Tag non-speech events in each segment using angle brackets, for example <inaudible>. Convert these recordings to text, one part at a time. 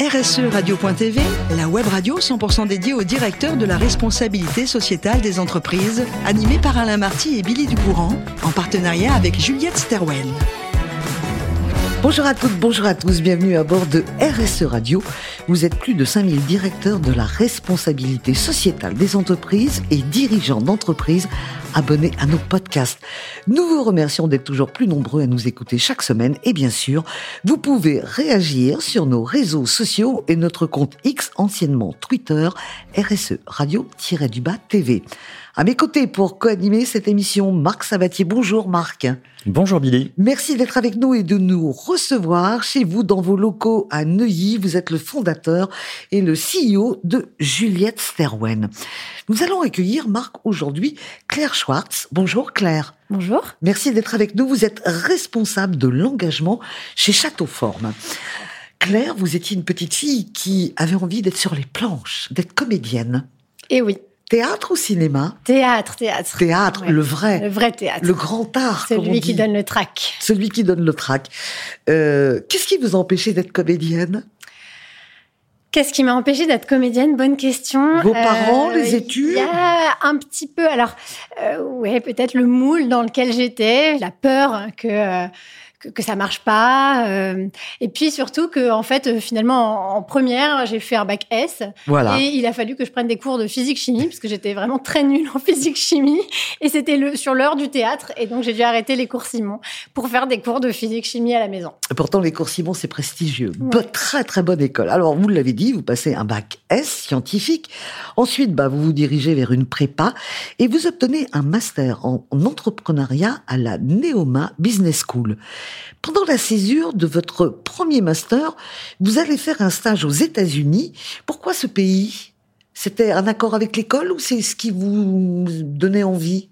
RSE Radio.tv, la web radio 100% dédiée au directeur de la responsabilité sociétale des entreprises, animée par Alain Marty et Billy Ducourant, en partenariat avec Juliette Sterwen. Bonjour à toutes, bonjour à tous, bienvenue à bord de RSE Radio. Vous êtes plus de 5000 directeurs de la responsabilité sociétale des entreprises et dirigeants d'entreprises abonnés à nos podcasts. Nous vous remercions d'être toujours plus nombreux à nous écouter chaque semaine et bien sûr, vous pouvez réagir sur nos réseaux sociaux et notre compte X anciennement Twitter RSE Radio-du-Bas TV. À mes côtés pour co-animer cette émission, Marc Sabatier. Bonjour Marc. Bonjour Billy. Merci d'être avec nous et de nous recevoir chez vous dans vos locaux à Neuilly. Vous êtes le fondateur et le CEO de Juliette Sterwen. Nous allons accueillir Marc aujourd'hui Claire Schwartz. Bonjour Claire. Bonjour. Merci d'être avec nous. Vous êtes responsable de l'engagement chez Château Forme. Claire, vous étiez une petite fille qui avait envie d'être sur les planches, d'être comédienne. Eh oui. Théâtre ou cinéma? Théâtre, théâtre. Théâtre, le vrai. Le vrai théâtre. Le grand art. Celui qui donne le trac. Celui qui donne le trac. Euh, Qu'est-ce qui vous a empêché d'être comédienne? Qu'est-ce qui m'a empêché d'être comédienne? Bonne question. Vos parents, euh, les études? Il y a un petit peu. Alors, euh, ouais, peut-être le moule dans lequel j'étais, la peur que que, ça marche pas. Euh, et puis surtout que, en fait, euh, finalement, en, première, j'ai fait un bac S. Voilà. Et il a fallu que je prenne des cours de physique-chimie, parce que j'étais vraiment très nulle en physique-chimie. Et c'était le, sur l'heure du théâtre. Et donc, j'ai dû arrêter les cours Simon pour faire des cours de physique-chimie à la maison. Pourtant, les cours Simon, c'est prestigieux. très, très bonne école. Alors, vous l'avez dit, vous passez un bac S scientifique. Ensuite, bah, vous vous dirigez vers une prépa et vous obtenez un master en entrepreneuriat à la Neoma Business School. Pendant la césure de votre premier master, vous allez faire un stage aux États-Unis. Pourquoi ce pays? C'était un accord avec l'école ou c'est ce qui vous donnait envie?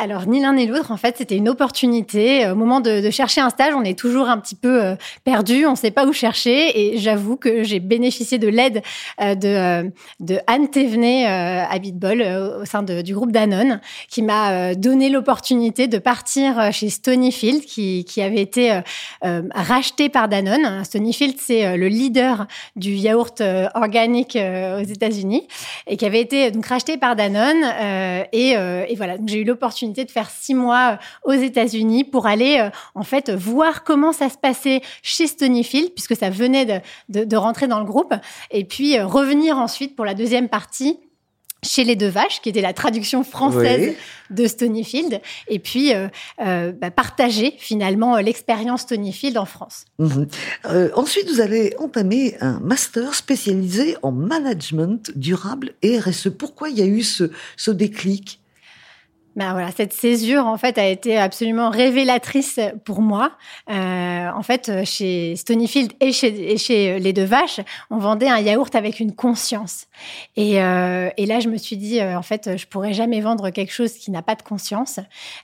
Alors, ni l'un ni l'autre, en fait, c'était une opportunité. Au moment de, chercher un stage, on est toujours un petit peu euh, perdu, on ne sait pas où chercher. Et j'avoue que j'ai bénéficié de l'aide euh, de, euh, de Anne Thévenet à Bitbol au sein du groupe Danone, qui m'a donné l'opportunité de partir chez Stonyfield, qui, qui avait été racheté par Danone. Stonyfield, c'est le leader du yaourt organique aux États-Unis et qui avait été donc racheté par Danone. et, et voilà, j'ai eu l'opportunité de faire six mois euh, aux États-Unis pour aller euh, en fait voir comment ça se passait chez Stonyfield puisque ça venait de, rentrer dans le groupe et puis euh, revenir ensuite pour la deuxième partie chez les deux vaches, qui était la traduction française de Stonyfield, et puis bah, partager finalement l'expérience Stonyfield en France. Mhm. ensuite, vous allez entamer un master spécialisé en management durable et RSE. Pourquoi il y a eu ce, ce déclic? Ben voilà, cette césure en fait a été absolument révélatrice pour moi. Euh, en fait, chez Stonyfield et chez, chez les deux vaches, on vendait un yaourt avec une conscience. Et, euh, là, je me suis dit, euh, en fait, je pourrais jamais vendre quelque chose qui n'a pas de conscience.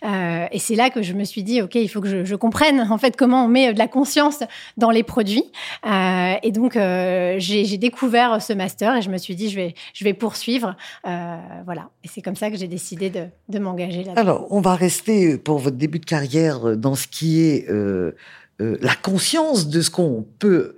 Euh, et c'est là que je me suis dit, ok, il faut que je, comprenne en fait comment on met de la conscience dans les produits. Euh, et donc, euh, j'ai découvert ce master et je me suis dit, je vais, je vais poursuivre. voilà. Et c'est comme ça que j'ai décidé de m'engager alors, on va rester euh, pour votre début de carrière euh, dans ce qui est euh, la conscience de ce qu'on peut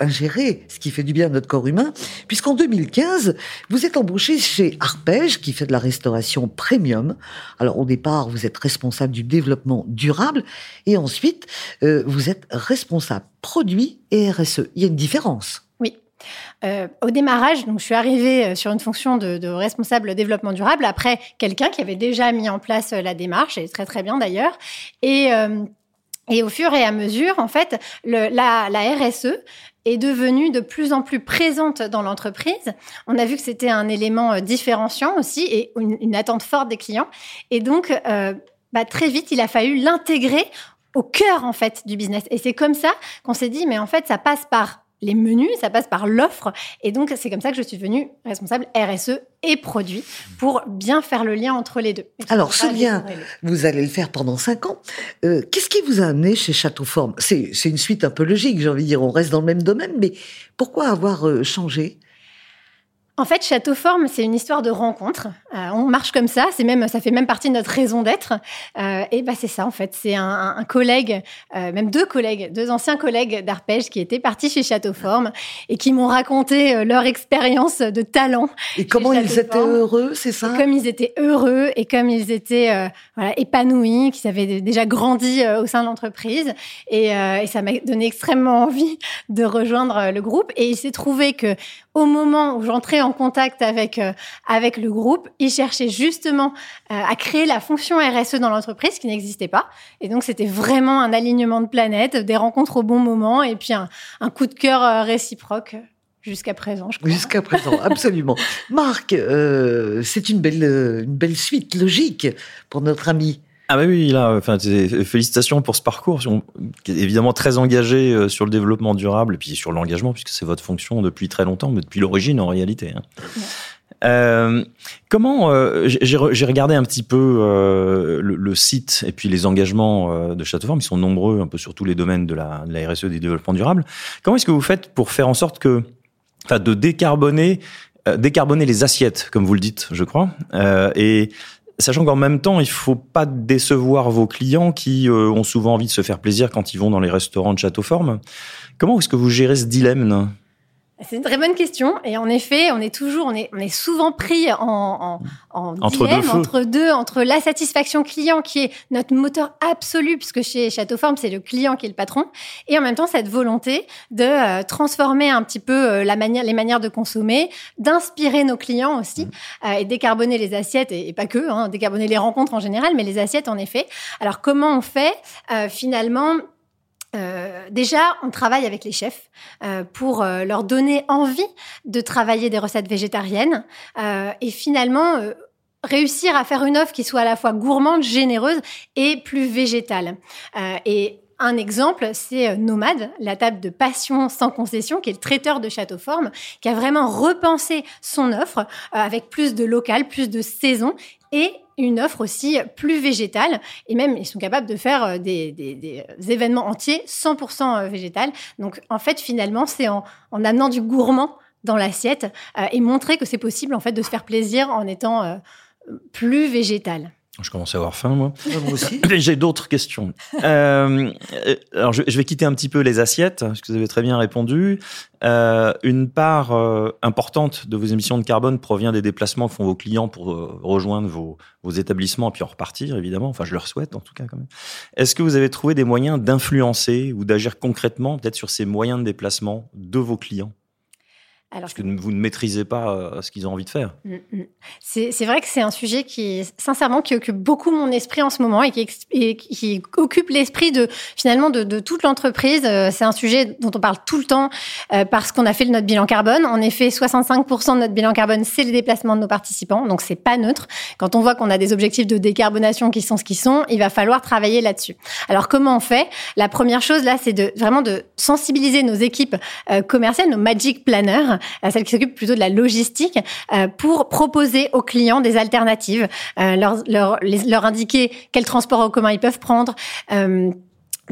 ingérer, ce qui fait du bien à notre corps humain, puisqu'en 2015, vous êtes embauché chez Arpège, qui fait de la restauration premium. Alors, au départ, vous êtes responsable du développement durable, et ensuite, vous êtes responsable produit et RSE. Il y a une différence. Euh, au démarrage, donc je suis arrivée euh, sur une fonction de, responsable développement durable après quelqu'un qui avait déjà mis en place euh, la démarche, et très très bien d'ailleurs. Et, et au fur et à mesure, en fait, le, la, la RSE est devenue de plus en plus présente dans l'entreprise. On a vu que c'était un élément différenciant aussi et une, attente forte des clients. Et donc, bah, très vite, il a fallu l'intégrer au cœur en fait du business. Et c'est comme ça qu'on s'est dit, mais en fait, ça passe par les menus, ça passe par l'offre. Et donc, c'est comme ça que je suis devenue responsable RSE et produit pour bien faire le lien entre les deux. Alors, ce lien, vous allez le faire pendant cinq ans. Euh, qu'est-ce qui vous a amené chez Château Forme c'est, une suite un peu logique, j'ai envie de dire, on reste dans le même domaine, mais pourquoi avoir euh, changé? En fait, Château Forme, c'est une histoire de rencontre. Euh, on marche comme ça, c'est même, ça fait même partie de notre raison d'être. Euh, et bah c'est ça en fait. C'est un, un, collègue, euh, même deux collègues, deux anciens collègues d'Arpège qui étaient partis chez Château Forme et qui m'ont raconté leur expérience de talent. Et comment ils étaient heureux, c'est ça Comme ils étaient heureux et comme ils étaient voilà, épanouis, qu'ils avaient déjà grandi au sein de l'entreprise. Et, et ça m'a donné extrêmement envie de rejoindre le groupe. Et il s'est trouvé que au moment où j'entrais en contact avec euh, avec le groupe, ils cherchaient justement euh, à créer la fonction RSE dans l'entreprise qui n'existait pas. Et donc c'était vraiment un alignement de planètes, des rencontres au bon moment et puis un, un coup de cœur euh, réciproque. Jusqu'à présent, je crois. Jusqu'à présent, absolument. Marc, c'est une belle, une belle suite logique pour notre ami. Ah bah oui, là, enfin, félicitations pour ce parcours, qui est évidemment très engagé euh, sur le développement durable et puis sur l'engagement, puisque c'est votre fonction depuis très longtemps, mais depuis l'origine en réalité. Hein. Euh, comment euh, j'ai regardé un petit peu euh, le, le, site et puis les engagements euh, de Châteauforme, ils sont nombreux un peu sur tous les domaines de la, de la RSE des développements durables. Comment est-ce que vous faites pour faire en sorte que, enfin, de décarboner, euh, décarboner les assiettes, comme vous le dites, je crois, et Sachant qu'en même temps, il faut pas décevoir vos clients qui euh, ont souvent envie de se faire plaisir quand ils vont dans les restaurants de Château-Forme. Comment est-ce que vous gérez ce dilemme c'est une très bonne question. Et en effet, on est toujours, on est, on est souvent pris en, en, en entre, dilemme, deux entre deux, entre la satisfaction client qui est notre moteur absolu, puisque chez Château Forme, c'est le client qui est le patron, et en même temps cette volonté de euh, transformer un petit peu euh, la manière, les manières de consommer, d'inspirer nos clients aussi, mmh. euh, et décarboner les assiettes, et, pas que, hein, décarboner les rencontres en général, mais les assiettes en effet. Alors comment on fait finalement euh, déjà, on travaille avec les chefs euh, pour euh, leur donner envie de travailler des recettes végétariennes et finalement réussir à faire une offre qui soit à la fois gourmande, généreuse et plus végétale. et un exemple, c'est Nomade, la table de passion sans concession, qui est le traiteur de Château Forme, qui a vraiment repensé son offre avec plus de local, plus de saison et une offre aussi plus végétale. Et même, ils sont capables de faire euh, des, des événements entiers 100% euh, végétal. Donc, en fait, finalement, c'est en, en amenant du gourmand dans l'assiette euh, et montrer que c'est possible, en fait, de se faire plaisir en étant euh, plus végétal. Je commence à avoir faim, moi. Moi aussi. <laughs> J'ai d'autres questions. euh, alors, je, je, vais quitter un petit peu les assiettes, parce que vous avez très bien répondu. Euh, une part euh, importante de vos émissions de carbone provient des déplacements que font vos clients pour euh, rejoindre vos, vos, établissements et puis en repartir, évidemment. Enfin, je leur souhaite, en tout cas, quand même. Est-ce que vous avez trouvé des moyens d'influencer ou d'agir concrètement, peut-être, sur ces moyens de déplacement de vos clients? Alors, Parce que vous ne maîtrisez pas euh, ce qu'ils ont envie de faire. Mm, mm. C'est vrai que c'est un sujet qui, sincèrement, qui occupe beaucoup mon esprit en ce moment et qui, et qui occupe l'esprit de finalement de, de toute l'entreprise. Euh, c'est un sujet dont on parle tout le temps euh, parce qu'on a fait notre bilan carbone. En effet, 65% de notre bilan carbone, c'est les déplacements de nos participants, donc c'est pas neutre. Quand on voit qu'on a des objectifs de décarbonation qui sont ce qu'ils sont, il va falloir travailler là-dessus. Alors comment on fait? La première chose là, c'est de vraiment de sensibiliser nos équipes commerciales, nos magic planners euh, celle qui s'occupe plutôt de la logistique, euh, pour proposer aux clients des alternatives, euh, leur, leur, leur indiquer quel transport en commun ils peuvent prendre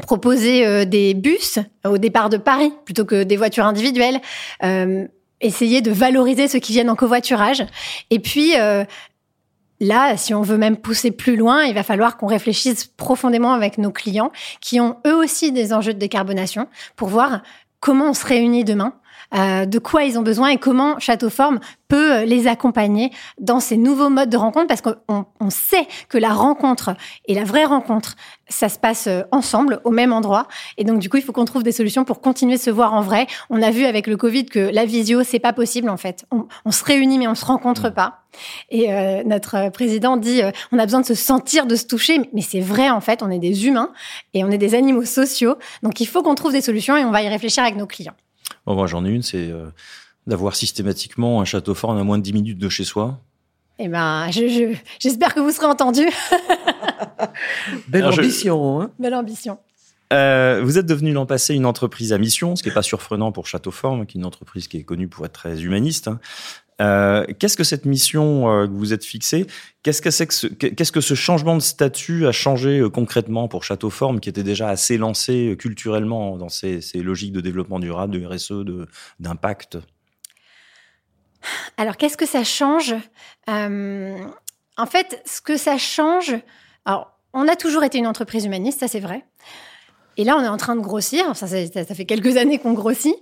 proposer des bus au départ de Paris plutôt que des voitures individuelles, essayer de valoriser ceux qui viennent en covoiturage. Et puis là, si on veut même pousser plus loin, il va falloir qu'on réfléchisse profondément avec nos clients qui ont eux aussi des enjeux de décarbonation pour voir comment on se réunit demain euh, de quoi ils ont besoin et comment Château Forme peut les accompagner dans ces nouveaux modes de rencontre parce qu'on on sait que la rencontre et la vraie rencontre, ça se passe euh, ensemble au même endroit et donc du coup il faut qu'on trouve des solutions pour continuer de se voir en vrai. On a vu avec le Covid que la visio c'est pas possible en fait. On, on, se réunit mais on se rencontre pas. Et euh, notre président dit euh, on a besoin de se sentir, de se toucher, mais c'est vrai en fait. On est des humains et on est des animaux sociaux, donc il faut qu'on trouve des solutions et on va y réfléchir avec nos clients. Bon, moi, j'en ai une, c'est euh, d'avoir systématiquement un château fort à moins de 10 minutes de chez soi. Eh ben, j'espère je, que vous serez entendu. <laughs> Belle Alors, ambition. Je... Hein Belle ambition. Euh, vous êtes devenu l'an passé une entreprise à mission, ce qui n'est pas surprenant pour Château Forme, qui est une entreprise qui est connue pour être très humaniste. Euh, qu'est-ce que cette mission euh, que vous êtes fixée Qu'est-ce que ce, changement de statut a changé euh, concrètement pour Château Forme, qui était déjà assez lancé culturellement dans ses, ses, logiques de développement durable, de RSE, de, d'impact? Alors, qu'est-ce que ça change? En fait, ce que ça change, alors, on a toujours été une entreprise humaniste, ça c'est vrai. Et là, on est en train de grossir. Ça fait quelques <laughs> années qu'on grossit.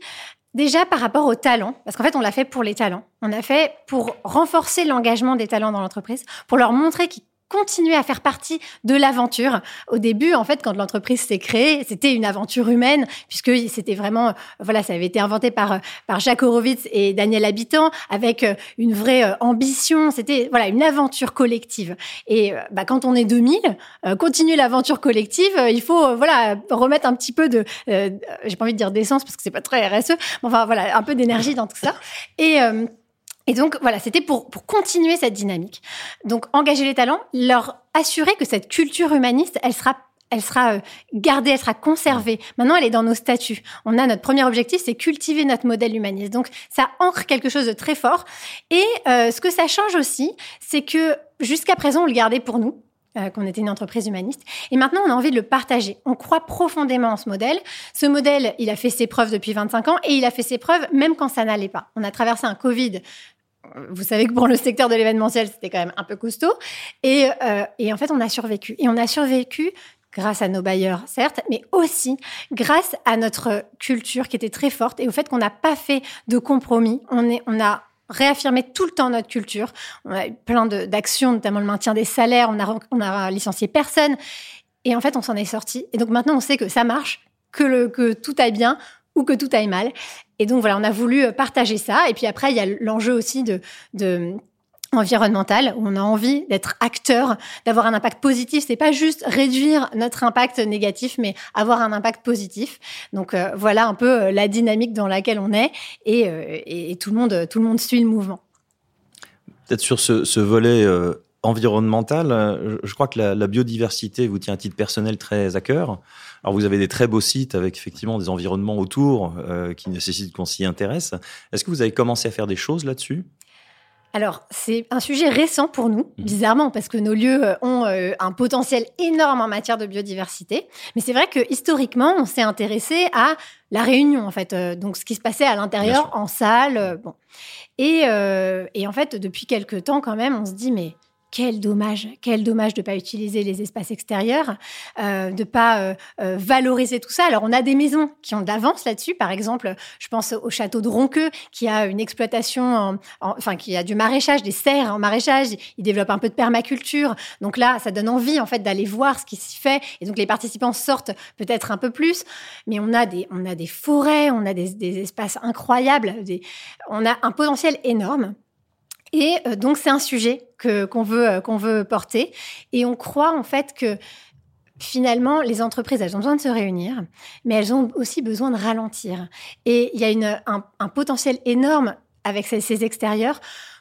Déjà par rapport aux talents, parce qu'en fait, on l'a fait pour les talents. On a fait pour renforcer l'engagement des talents dans l'entreprise, pour leur montrer qu'ils continuer à faire partie de l'aventure. Au début, en fait, quand l'entreprise s'est créée, c'était une aventure humaine, puisque c'était vraiment, voilà, ça avait été inventé par, par Jacques Horowitz et Daniel Habitant, avec euh, une vraie euh, ambition. C'était, voilà, une aventure collective. Et euh, bah, quand on est 2000, continuer l'aventure collective, il faut, voilà, remettre un petit peu de, j'ai pas envie de dire d'essence parce que c'est pas très RSE, mais enfin, voilà, un peu d'énergie dans tout ça. Et, et donc voilà, c'était pour, pour continuer cette dynamique. Donc engager les talents, leur assurer que cette culture humaniste, elle sera elle sera euh, gardée, elle sera conservée. Maintenant, elle est dans nos statuts. On a notre premier objectif, c'est cultiver notre modèle humaniste. Donc, ça ancre quelque chose de très fort. Et euh, ce que ça change aussi, c'est que jusqu'à présent, on le gardait pour nous. Euh, qu'on était une entreprise humaniste. Et maintenant, on a envie de le partager. On croit profondément en ce modèle. Ce modèle, il a fait ses preuves depuis 25 ans et il a fait ses preuves même quand ça n'allait pas. On a traversé un Covid vous savez que pour le secteur de l'événementiel, c'était quand même un peu costaud. Et, euh, et en fait, on a survécu. Et on a survécu grâce à nos bailleurs, certes, mais aussi grâce à notre culture qui était très forte et au fait qu'on n'a pas fait de compromis. On, a réaffirmé tout le temps notre culture. On a eu plein d'actions, notamment le maintien des salaires. On a, licencié personne. Et en fait, on s'en est sorti. Et donc maintenant, on sait que ça marche, que tout aille bien ou que tout aille mal. Et donc voilà, on a voulu euh, partager ça. Et puis après, il y a l'enjeu aussi de, de environnemental où on a envie d'être acteur, d'avoir un impact positif. C'est pas juste réduire notre impact négatif, mais avoir un impact positif. Donc euh, voilà un peu euh, la dynamique dans laquelle on est et, tout le monde tout le monde suit le mouvement. Peut-être sur ce, ce volet environnemental, je crois que la, la, biodiversité vous tient à titre personnel très à cœur. Alors vous avez des très beaux sites avec effectivement des environnements autour euh, qui nécessitent qu'on s'y intéresse. Est-ce que vous avez commencé à faire des choses là-dessus? Alors, c'est un sujet récent pour nous, mmh. bizarrement, parce que nos lieux euh, ont euh, un potentiel énorme en matière de biodiversité. Mais c'est vrai que historiquement, on s'est intéressé à la réunion, en fait. donc, ce qui se passait à l'intérieur, en salle. bon. Et, et en fait, depuis quelques temps, quand même, on se dit, mais quel dommage, quel dommage de ne pas utiliser les espaces extérieurs, euh, de pas euh, euh, valoriser tout ça. Alors on a des maisons qui ont d'avance là-dessus. Par exemple, je pense au château de Ronqueux qui a une exploitation, enfin qui a du maraîchage, des serres en maraîchage. Il développe un peu de permaculture. Donc là, ça donne envie en fait d'aller voir ce qui s'y fait. Et donc les participants sortent peut-être un peu plus. Mais on a des, on a des forêts, on a des, des espaces incroyables. Des, on a un potentiel énorme. Et euh, donc c'est un sujet que qu'on veut euh, qu'on veut porter et on croit en fait que finalement, les entreprises, elles ont besoin de se réunir, mais elles ont aussi besoin de ralentir. Et il y a une, un, potentiel énorme avec ces, extérieurs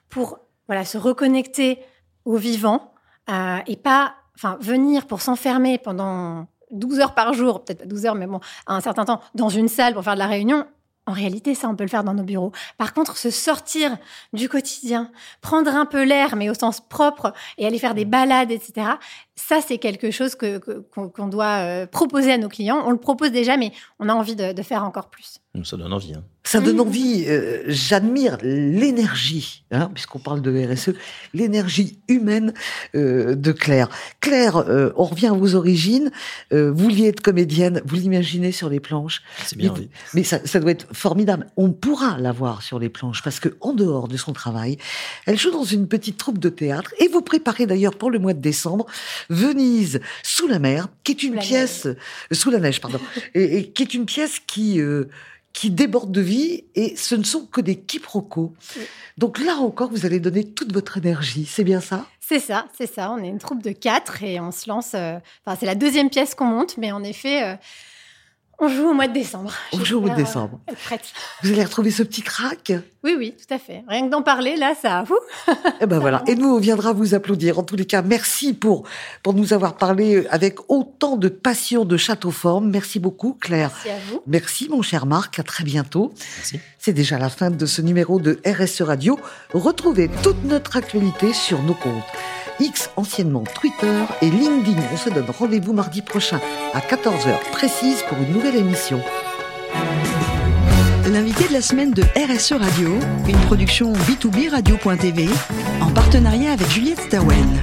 pour voilà, se reconnecter au vivant euh, et pas venir pour s'enfermer pendant 12 heures par jour, peut-être pas 12 heures, mais bon, à un certain temps, dans une salle pour faire de la réunion, en réalité, ça, on peut le faire dans nos bureaux. Par contre, se sortir du quotidien, prendre un peu l'air, mais au sens propre, et aller faire des balades, etc., ça, c'est quelque chose que, qu'on, doit euh, proposer à nos clients. On le propose déjà, mais on a envie de, faire encore plus. Ça donne envie. Hein. Ça donne envie. Euh, j'admire l'énergie, hein, puisqu'on parle de RSE, l'énergie humaine euh, de Claire. Claire, on revient à vos origines. vous vouliez être comédienne, vous l'imaginez sur les planches. C'est bien, mais, oui. Mais ça, ça, doit être formidable. On pourra la voir sur les planches, parce que en dehors de son travail, elle joue dans une petite troupe de théâtre, et vous préparez d'ailleurs pour le mois de décembre Venise sous la mer, qui est une pièce euh, sous la neige, pardon, <laughs> et, qui est une pièce qui euh, qui déborde de vie et ce ne sont que des quiproquos. Donc là encore, vous allez donner toute votre énergie, c'est bien ça? C'est ça, c'est ça. On est une troupe de quatre et on se lance. Euh, enfin, c'est la deuxième pièce qu'on monte, mais en effet. On joue au mois de décembre. On joue au mois de décembre. Vous allez retrouver ce petit crack Oui, oui, tout à fait. Rien que d'en parler, là, ça... Vous <laughs> Et ben voilà. Et nous, on viendra vous applaudir. En tous les cas, merci pour, pour nous avoir parlé avec autant de passion de Château Forme. Merci beaucoup, Claire. Merci à vous. Merci, mon cher Marc. À très bientôt. Merci. C'est déjà la fin de ce numéro de RSE Radio. Retrouvez toute notre actualité sur nos comptes. X, anciennement Twitter, et LinkedIn. On se donne rendez-vous mardi prochain à 14h précise pour une nouvelle émission. l'invité de la semaine de RSE Radio, une production B2B Radio.tv en partenariat avec Juliette Stawen.